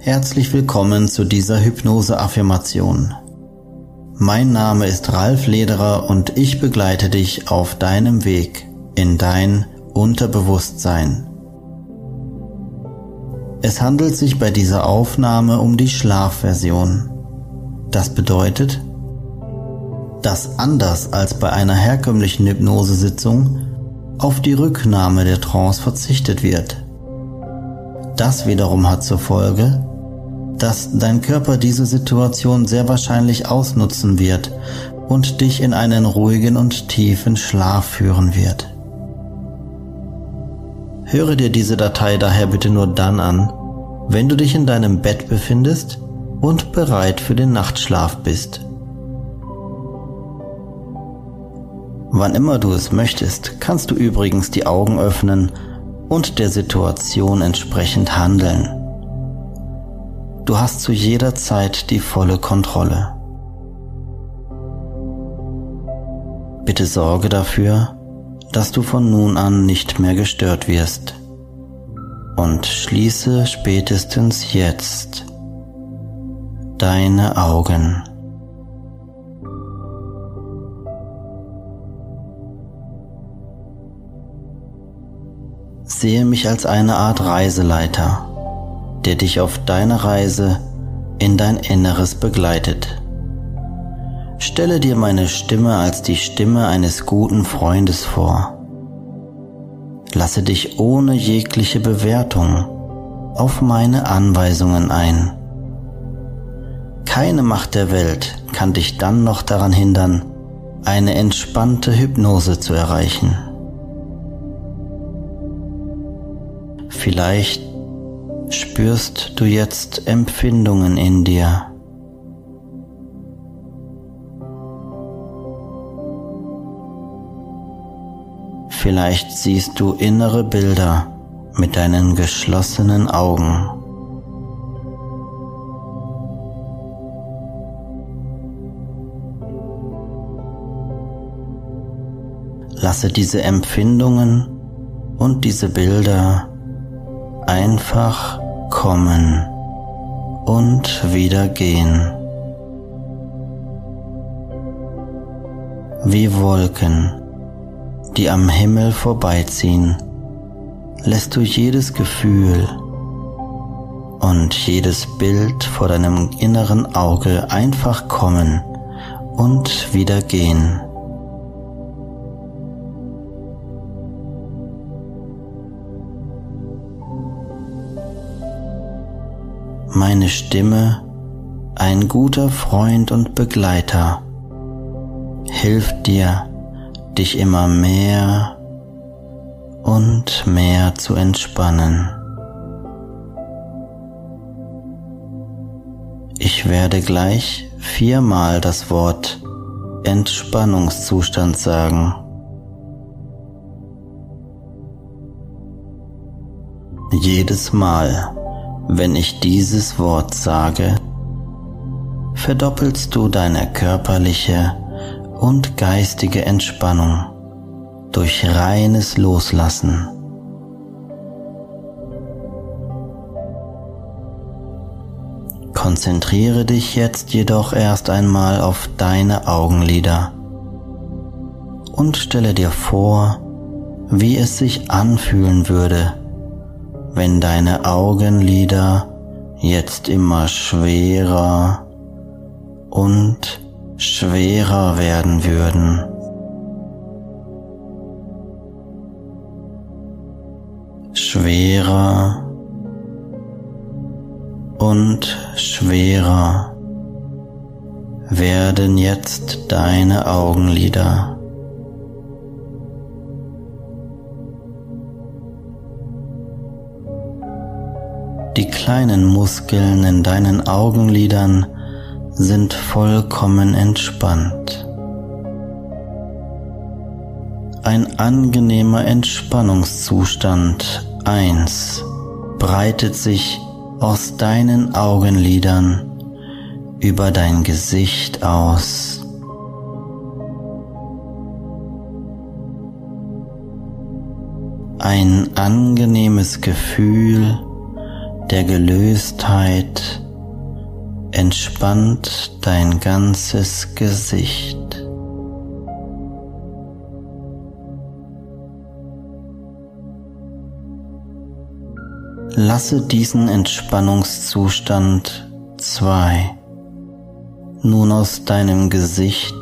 Herzlich willkommen zu dieser Hypnose-Affirmation. Mein Name ist Ralf Lederer und ich begleite dich auf deinem Weg in dein Unterbewusstsein. Es handelt sich bei dieser Aufnahme um die Schlafversion. Das bedeutet, dass anders als bei einer herkömmlichen Hypnosesitzung auf die Rücknahme der Trance verzichtet wird. Das wiederum hat zur Folge, dass dein Körper diese Situation sehr wahrscheinlich ausnutzen wird und dich in einen ruhigen und tiefen Schlaf führen wird. Höre dir diese Datei daher bitte nur dann an, wenn du dich in deinem Bett befindest und bereit für den Nachtschlaf bist. Wann immer du es möchtest, kannst du übrigens die Augen öffnen und der Situation entsprechend handeln. Du hast zu jeder Zeit die volle Kontrolle. Bitte sorge dafür, dass du von nun an nicht mehr gestört wirst. Und schließe spätestens jetzt deine Augen. Sehe mich als eine Art Reiseleiter, der dich auf deiner Reise in dein Inneres begleitet. Stelle dir meine Stimme als die Stimme eines guten Freundes vor. Lasse dich ohne jegliche Bewertung auf meine Anweisungen ein. Keine Macht der Welt kann dich dann noch daran hindern, eine entspannte Hypnose zu erreichen. Vielleicht spürst du jetzt Empfindungen in dir. Vielleicht siehst du innere Bilder mit deinen geschlossenen Augen. Lasse diese Empfindungen und diese Bilder einfach kommen und wieder gehen. Wie Wolken, die am Himmel vorbeiziehen, lässt du jedes Gefühl und jedes Bild vor deinem inneren Auge einfach kommen und wieder gehen. Meine Stimme, ein guter Freund und Begleiter, hilft dir, dich immer mehr und mehr zu entspannen. Ich werde gleich viermal das Wort Entspannungszustand sagen. Jedes Mal, wenn ich dieses Wort sage, verdoppelst du deine körperliche und geistige Entspannung durch reines Loslassen. Konzentriere dich jetzt jedoch erst einmal auf deine Augenlider und stelle dir vor, wie es sich anfühlen würde, wenn deine Augenlider jetzt immer schwerer und schwerer werden würden. Schwerer und schwerer werden jetzt deine Augenlider. Die kleinen Muskeln in deinen Augenlidern sind vollkommen entspannt. Ein angenehmer Entspannungszustand 1 breitet sich aus deinen Augenlidern über dein Gesicht aus. Ein angenehmes Gefühl der Gelöstheit entspannt dein ganzes Gesicht. Lasse diesen Entspannungszustand 2 nun aus deinem Gesicht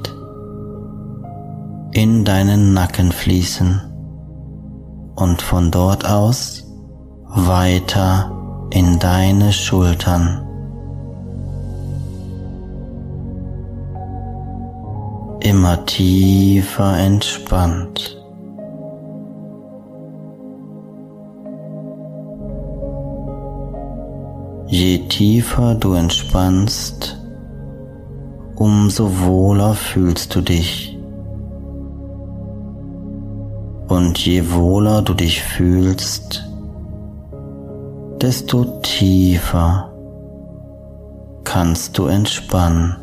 in deinen Nacken fließen und von dort aus weiter in deine Schultern. Immer tiefer entspannt. Je tiefer du entspannst, umso wohler fühlst du dich. Und je wohler du dich fühlst, desto tiefer kannst du entspannen.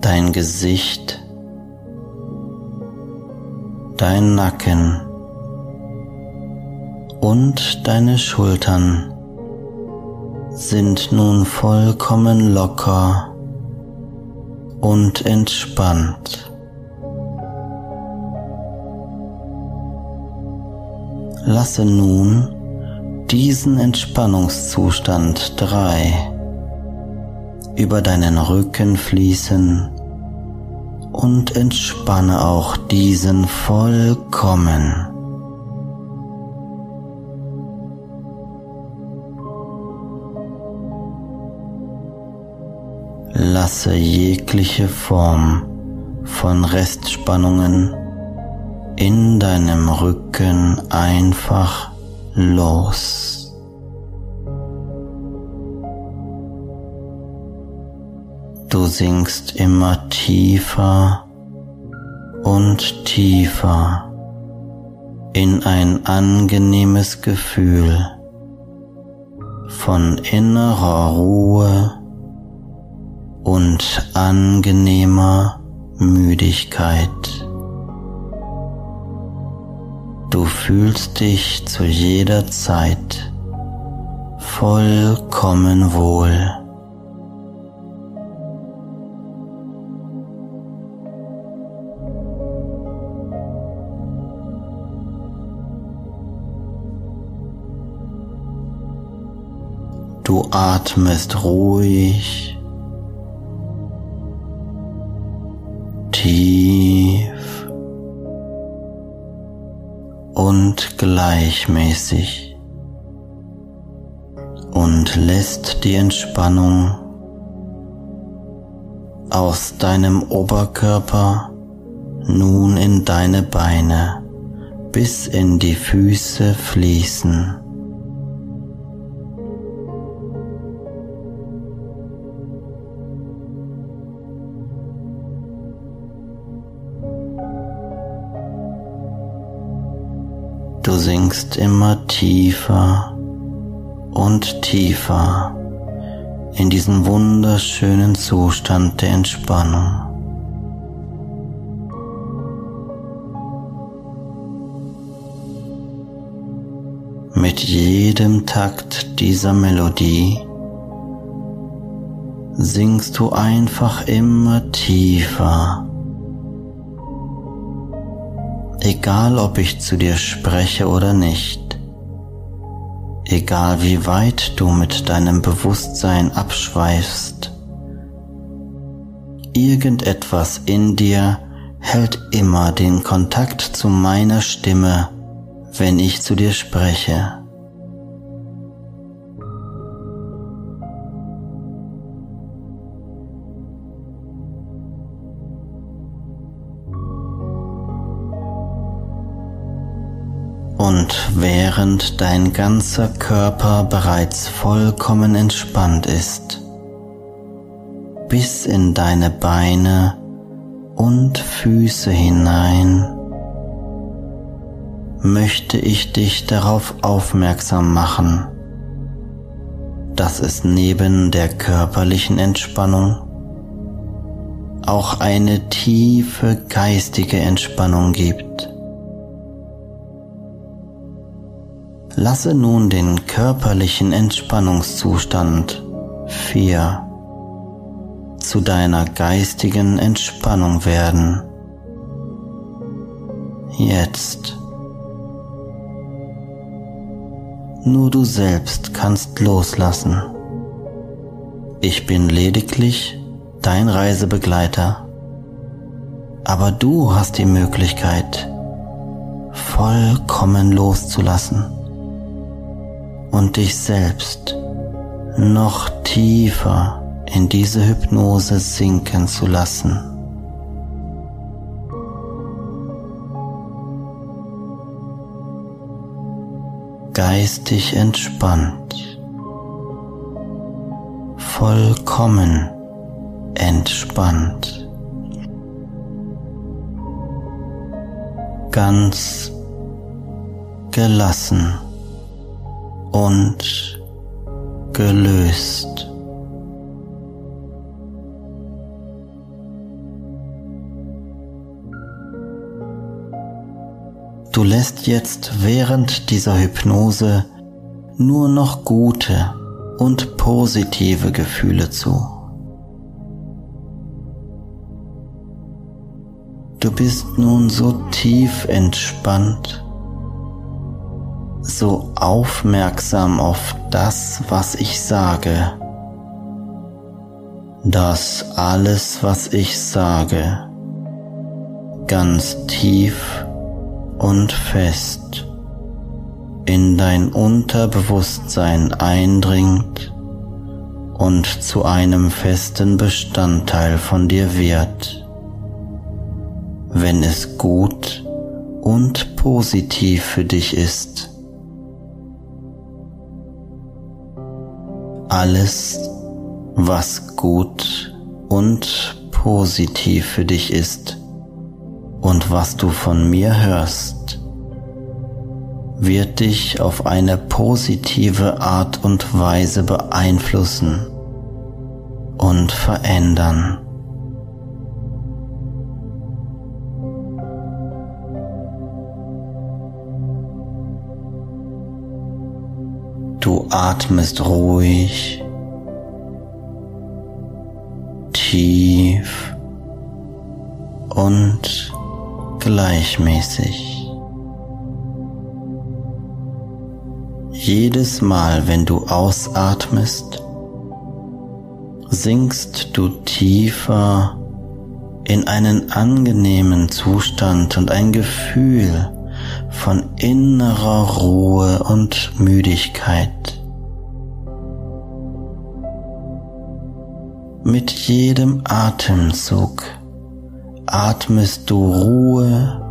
Dein Gesicht dein Nacken und deine Schultern sind nun vollkommen locker und entspannt. Lasse nun diesen Entspannungszustand 3 über deinen Rücken fließen und entspanne auch diesen vollkommen. Lasse jegliche Form von Restspannungen in deinem Rücken einfach los. Du sinkst immer tiefer und tiefer in ein angenehmes Gefühl von innerer Ruhe und angenehmer Müdigkeit. Du fühlst dich zu jeder Zeit vollkommen wohl. Du atmest ruhig, tief und gleichmäßig und lässt die Entspannung aus deinem Oberkörper nun in deine Beine bis in die Füße fließen. Tiefer und tiefer in diesen wunderschönen Zustand der Entspannung. Mit jedem Takt dieser Melodie sinkst du einfach immer tiefer. Egal ob ich zu dir spreche oder nicht, egal wie weit du mit deinem Bewusstsein abschweifst, irgendetwas in dir hält immer den Kontakt zu meiner Stimme wenn ich zu dir spreche. Und während dein ganzer Körper bereits vollkommen entspannt ist, bis in deine Beine und Füße hinein, möchte ich dich darauf aufmerksam machen, dass es neben der körperlichen Entspannung auch eine tiefe geistige Entspannung gibt. Lasse nun den körperlichen Entspannungszustand 4 zu deiner geistigen Entspannung werden. Jetzt. Nur du selbst kannst loslassen. Ich bin lediglich dein Reisebegleiter. Aber du hast die Möglichkeit, vollkommen loszulassen und dich selbst noch tiefer in diese Hypnose sinken zu lassen. geistig entspannt, vollkommen entspannt, ganz gelassen und gelöst. Du lässt jetzt während dieser Hypnose nur noch gute und positive Gefühle zu. Du bist nun so tief entspannt, so aufmerksam auf das, was ich sage, dass alles, was ich sage, ganz tief und fest in dein Unterbewusstsein eindringt und zu einem festen Bestandteil von dir wird, wenn es gut und positiv für dich ist. Alles, was gut und positiv für dich ist, und was du von mir hörst, wird dich auf eine positive Art und Weise beeinflussen und verändern. Atmest ruhig, tief und gleichmäßig. jedes Mal, wenn du ausatmest, sinkst du tiefer in einen angenehmen Zustand und ein Gefühl von innerer Ruhe und Müdigkeit. Mit jedem Atemzug atmest du Ruhe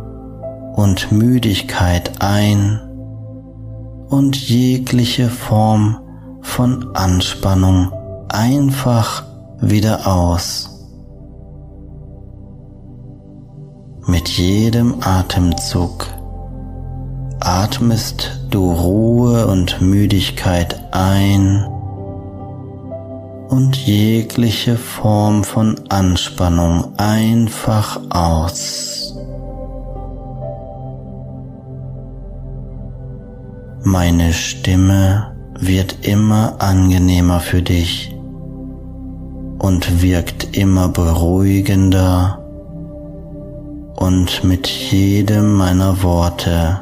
und Müdigkeit ein und jegliche Form von Anspannung einfach wieder aus. Mit jedem Atemzug atmest du Ruhe und Müdigkeit ein und jegliche Form von Anspannung einfach aus. Meine Stimme wird immer angenehmer für dich und wirkt immer beruhigender und mit jedem meiner Worte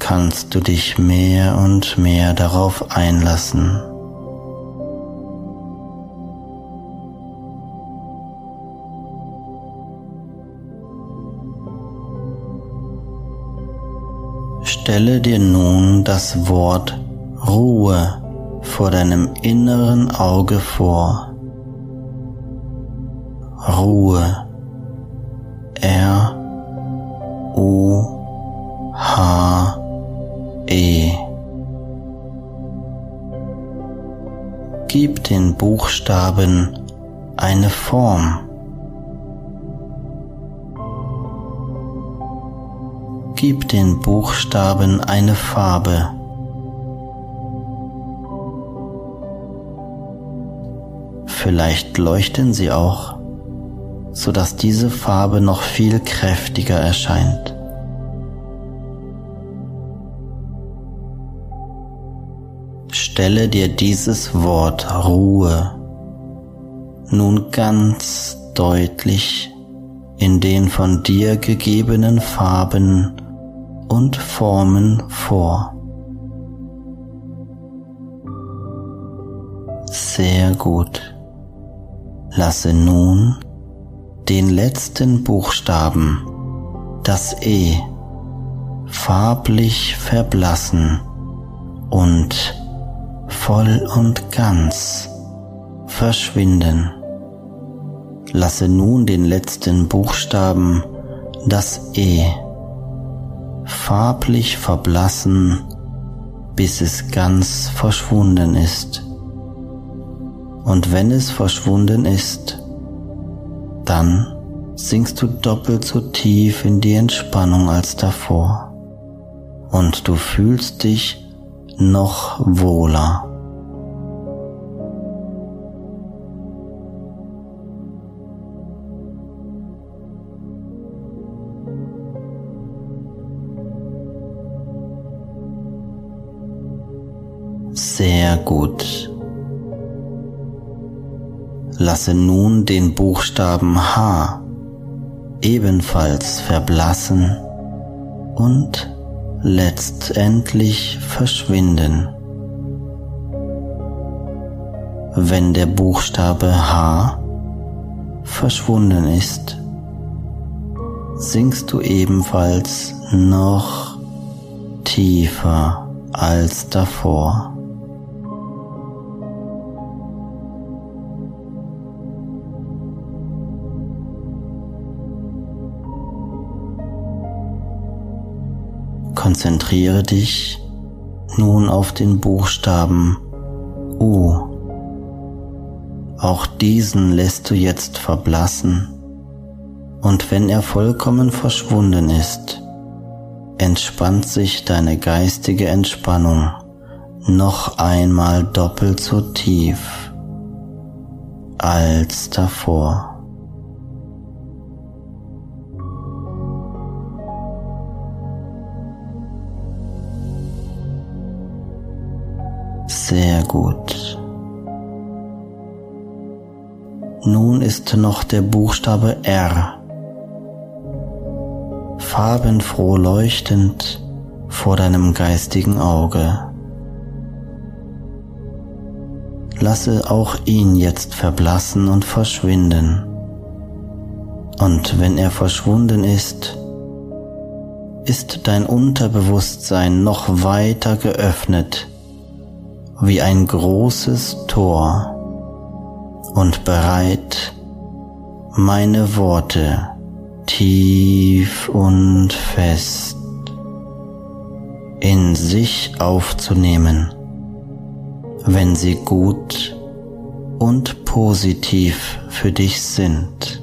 kannst du dich mehr und mehr darauf einlassen. Stelle dir nun das Wort Ruhe vor deinem inneren Auge vor. Ruhe. R U H E. Gib den Buchstaben eine Form. Gib den Buchstaben eine Farbe. Vielleicht leuchten sie auch, so dass diese Farbe noch viel kräftiger erscheint. Stelle dir dieses Wort Ruhe nun ganz deutlich in den von dir gegebenen Farben und Formen vor. Sehr gut. Lasse nun den letzten Buchstaben, das E, farblich verblassen und voll und ganz verschwinden. Lasse nun den letzten Buchstaben, das E, farblich verblassen, bis es ganz verschwunden ist. Und wenn es verschwunden ist, dann sinkst du doppelt so tief in die Entspannung als davor. Und du fühlst dich noch wohler. Sehr gut. Lasse nun den Buchstaben H ebenfalls verblassen und letztendlich verschwinden. Wenn der Buchstabe H verschwunden ist, sinkst du ebenfalls noch tiefer als davor. Konzentriere dich nun auf den Buchstaben U. Auch diesen lässt du jetzt verblassen und wenn er vollkommen verschwunden ist, entspannt sich deine geistige Entspannung noch einmal doppelt so tief als davor. Sehr gut. Nun ist noch der Buchstabe R. Farbenfroh leuchtend vor deinem geistigen Auge. Lasse auch ihn jetzt verblassen und verschwinden. Und wenn er verschwunden ist, ist dein Unterbewusstsein noch weiter geöffnet wie ein großes Tor und bereit, meine Worte tief und fest in sich aufzunehmen, wenn sie gut und positiv für dich sind.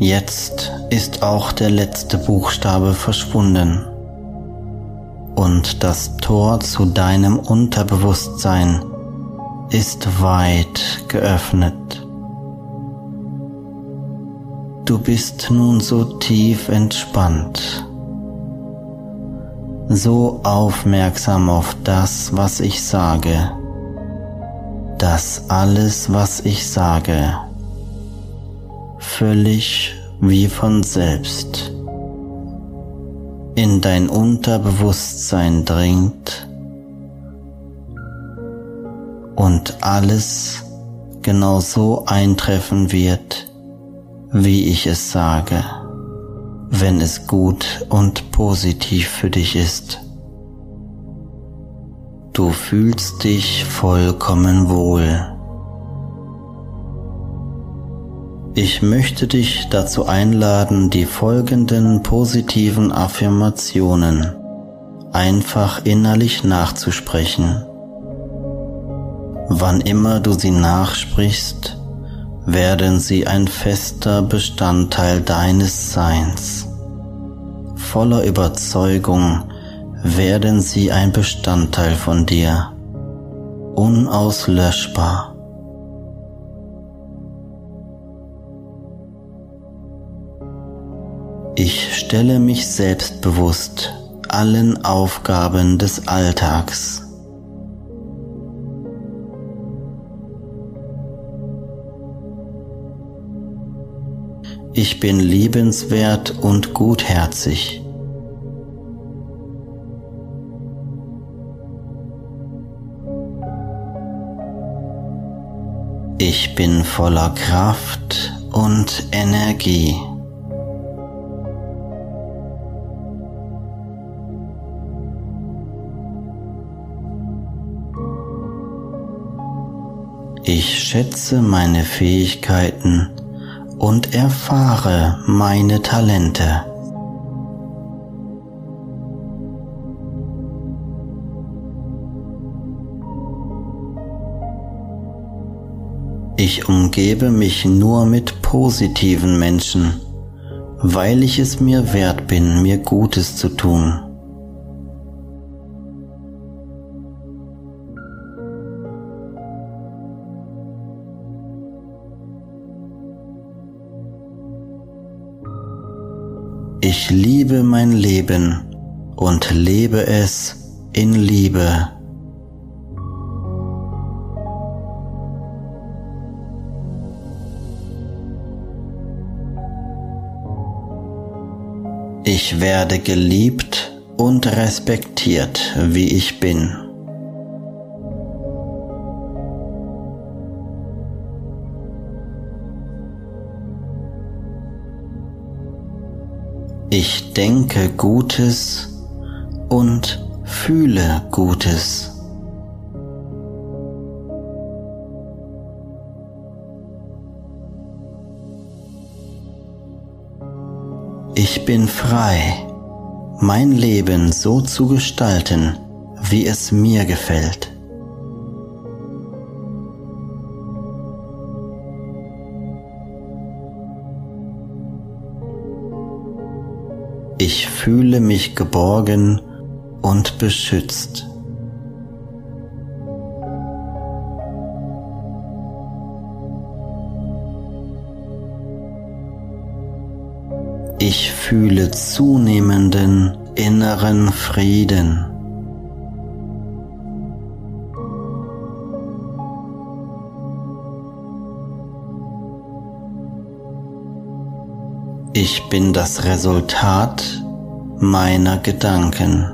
Jetzt ist auch der letzte Buchstabe verschwunden und das Tor zu deinem Unterbewusstsein ist weit geöffnet. Du bist nun so tief entspannt, so aufmerksam auf das, was ich sage, dass alles, was ich sage, völlig wie von selbst in dein Unterbewusstsein dringt und alles genau so eintreffen wird, wie ich es sage, wenn es gut und positiv für dich ist. Du fühlst dich vollkommen wohl. Ich möchte dich dazu einladen, die folgenden positiven Affirmationen einfach innerlich nachzusprechen. Wann immer du sie nachsprichst, werden sie ein fester Bestandteil deines Seins. Voller Überzeugung werden sie ein Bestandteil von dir, unauslöschbar. Ich stelle mich selbstbewusst allen Aufgaben des Alltags. Ich bin liebenswert und gutherzig. Ich bin voller Kraft und Energie. Ich schätze meine Fähigkeiten und erfahre meine Talente. Ich umgebe mich nur mit positiven Menschen, weil ich es mir wert bin, mir Gutes zu tun. Liebe mein Leben und lebe es in Liebe. Ich werde geliebt und respektiert, wie ich bin. Ich denke Gutes und fühle Gutes. Ich bin frei, mein Leben so zu gestalten, wie es mir gefällt. Ich fühle mich geborgen und beschützt. Ich fühle zunehmenden inneren Frieden. Ich bin das Resultat meiner Gedanken.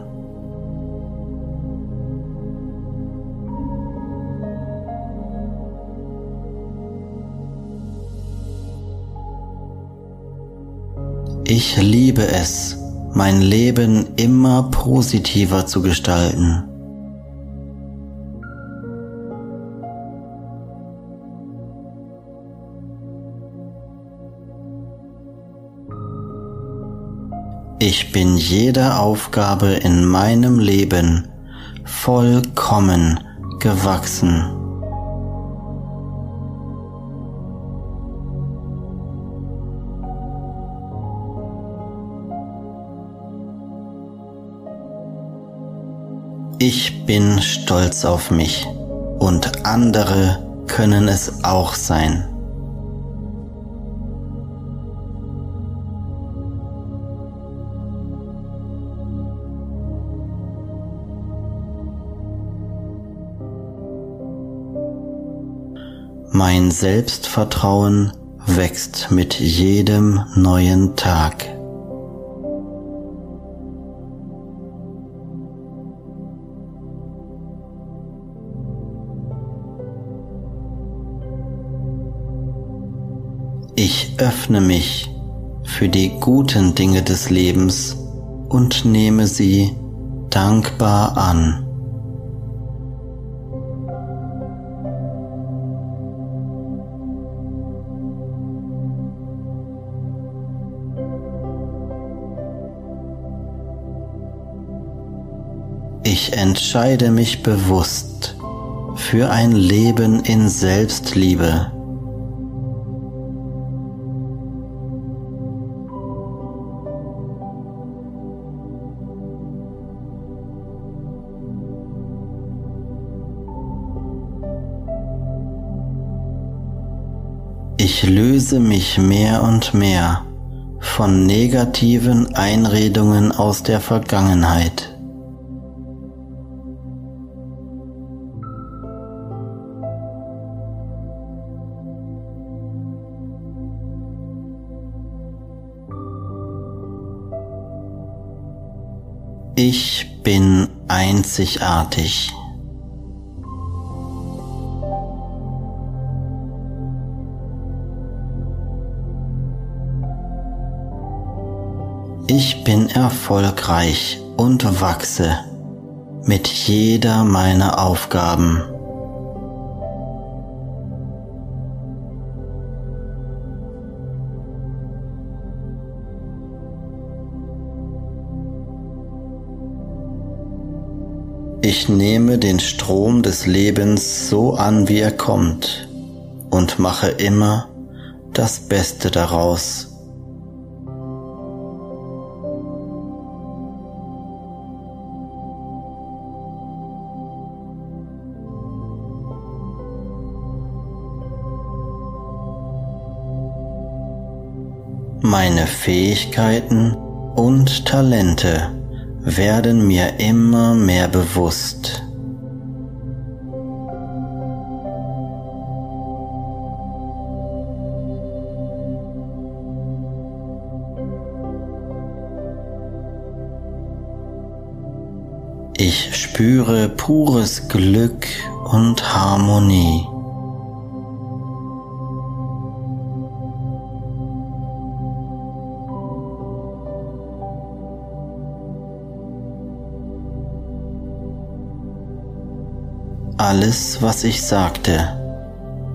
Ich liebe es, mein Leben immer positiver zu gestalten. Ich bin jeder Aufgabe in meinem Leben vollkommen gewachsen. Ich bin stolz auf mich und andere können es auch sein. Mein Selbstvertrauen wächst mit jedem neuen Tag. Ich öffne mich für die guten Dinge des Lebens und nehme sie dankbar an. Entscheide mich bewusst für ein Leben in Selbstliebe. Ich löse mich mehr und mehr von negativen Einredungen aus der Vergangenheit. Ich bin einzigartig. Ich bin erfolgreich und wachse mit jeder meiner Aufgaben. Ich nehme den Strom des Lebens so an, wie er kommt und mache immer das Beste daraus. Meine Fähigkeiten und Talente werden mir immer mehr bewusst. Ich spüre pures Glück und Harmonie. Alles, was ich sagte,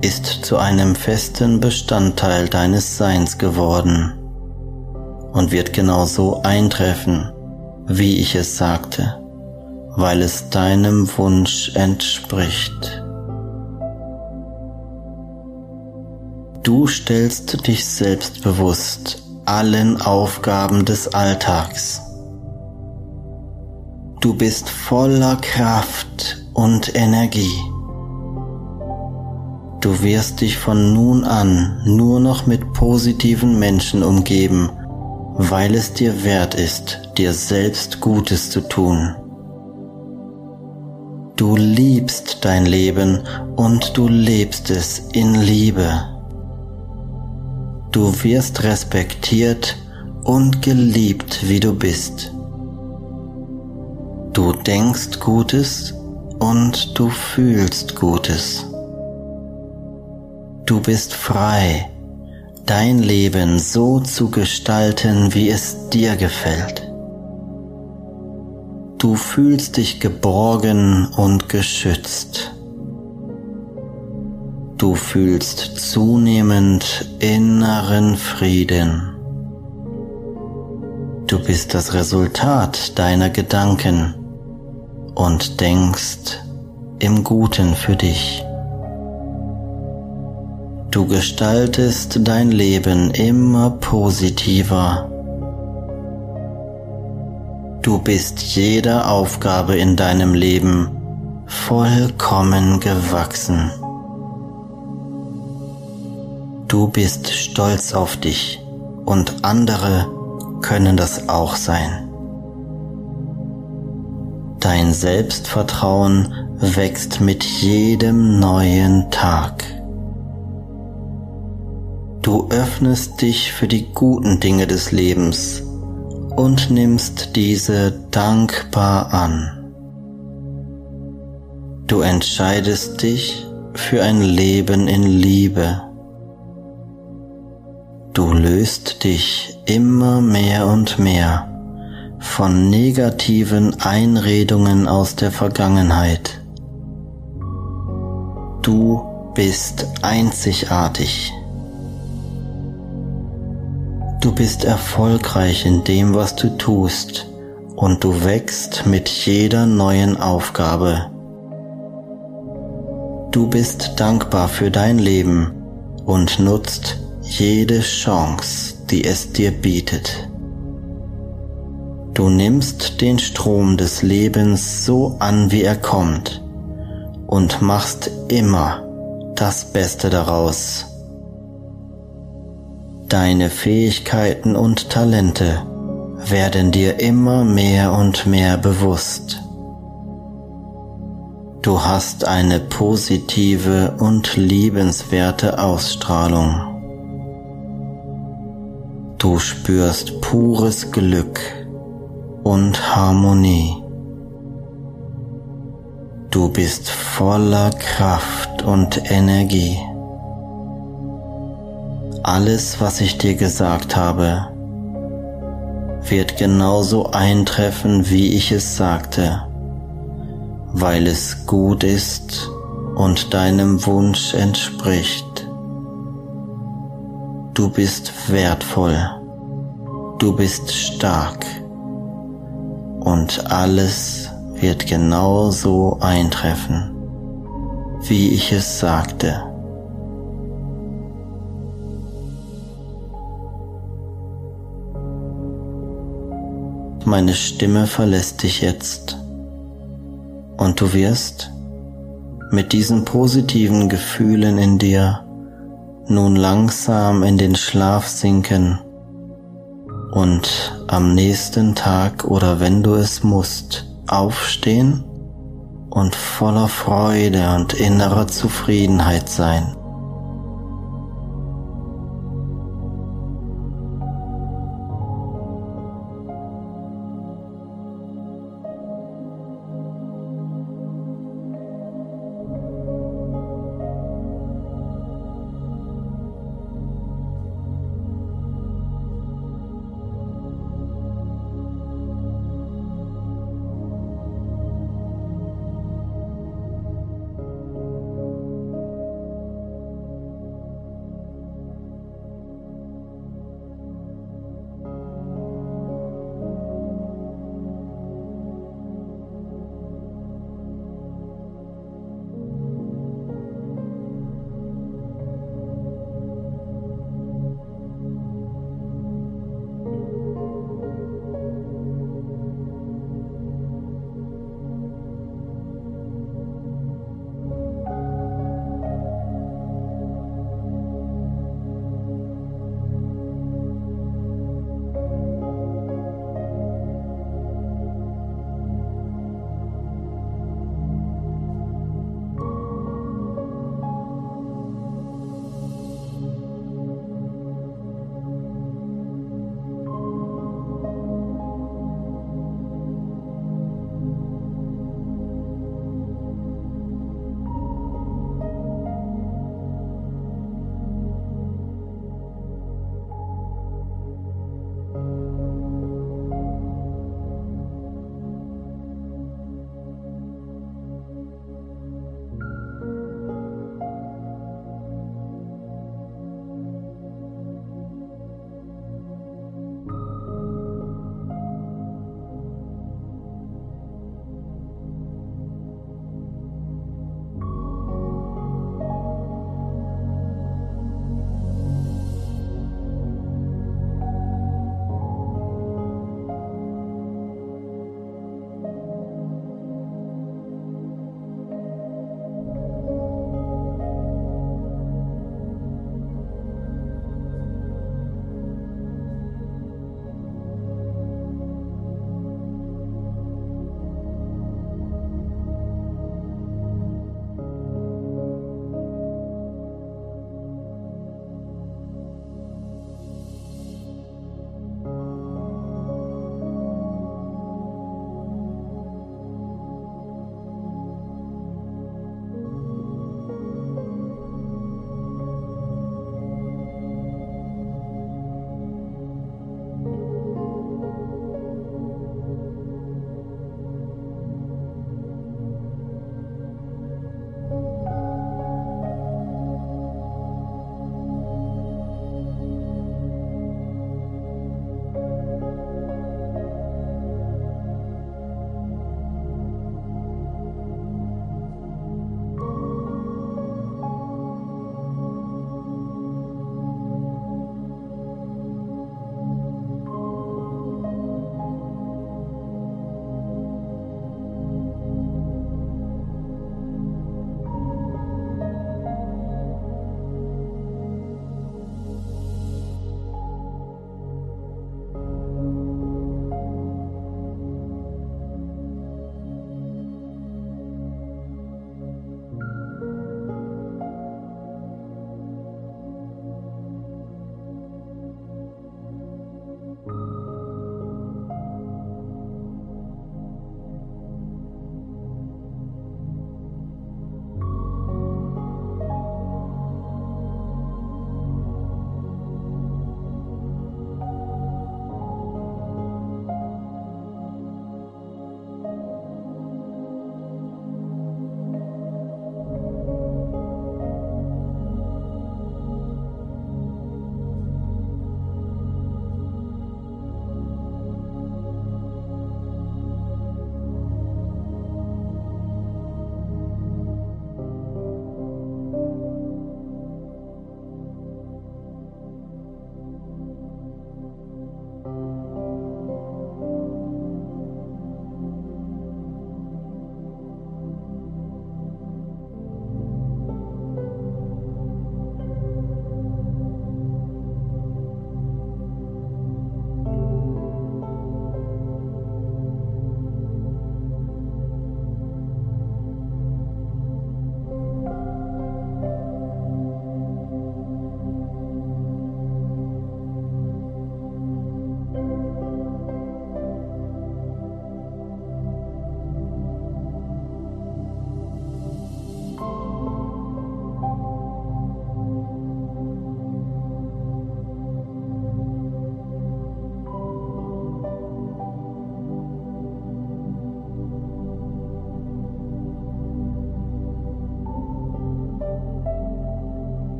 ist zu einem festen Bestandteil deines Seins geworden und wird genau so eintreffen, wie ich es sagte, weil es deinem Wunsch entspricht. Du stellst dich selbstbewusst allen Aufgaben des Alltags. Du bist voller Kraft und Energie. Du wirst dich von nun an nur noch mit positiven Menschen umgeben, weil es dir wert ist, dir selbst Gutes zu tun. Du liebst dein Leben und du lebst es in Liebe. Du wirst respektiert und geliebt, wie du bist. Du denkst Gutes und du fühlst Gutes. Du bist frei, dein Leben so zu gestalten, wie es dir gefällt. Du fühlst dich geborgen und geschützt. Du fühlst zunehmend inneren Frieden. Du bist das Resultat deiner Gedanken und denkst im Guten für dich. Du gestaltest dein Leben immer positiver. Du bist jeder Aufgabe in deinem Leben vollkommen gewachsen. Du bist stolz auf dich und andere können das auch sein. Dein Selbstvertrauen wächst mit jedem neuen Tag. Du öffnest dich für die guten Dinge des Lebens und nimmst diese dankbar an. Du entscheidest dich für ein Leben in Liebe. Du löst dich immer mehr und mehr von negativen Einredungen aus der Vergangenheit. Du bist einzigartig. Du bist erfolgreich in dem, was du tust, und du wächst mit jeder neuen Aufgabe. Du bist dankbar für dein Leben und nutzt jede Chance, die es dir bietet. Du nimmst den Strom des Lebens so an, wie er kommt und machst immer das Beste daraus. Deine Fähigkeiten und Talente werden dir immer mehr und mehr bewusst. Du hast eine positive und liebenswerte Ausstrahlung. Du spürst pures Glück und Harmonie. Du bist voller Kraft und Energie. Alles, was ich dir gesagt habe, wird genauso eintreffen, wie ich es sagte, weil es gut ist und deinem Wunsch entspricht. Du bist wertvoll. Du bist stark. Und alles wird genau so eintreffen, wie ich es sagte. Meine Stimme verlässt dich jetzt und du wirst mit diesen positiven Gefühlen in dir nun langsam in den Schlaf sinken und am nächsten Tag oder wenn du es musst, aufstehen und voller Freude und innerer Zufriedenheit sein.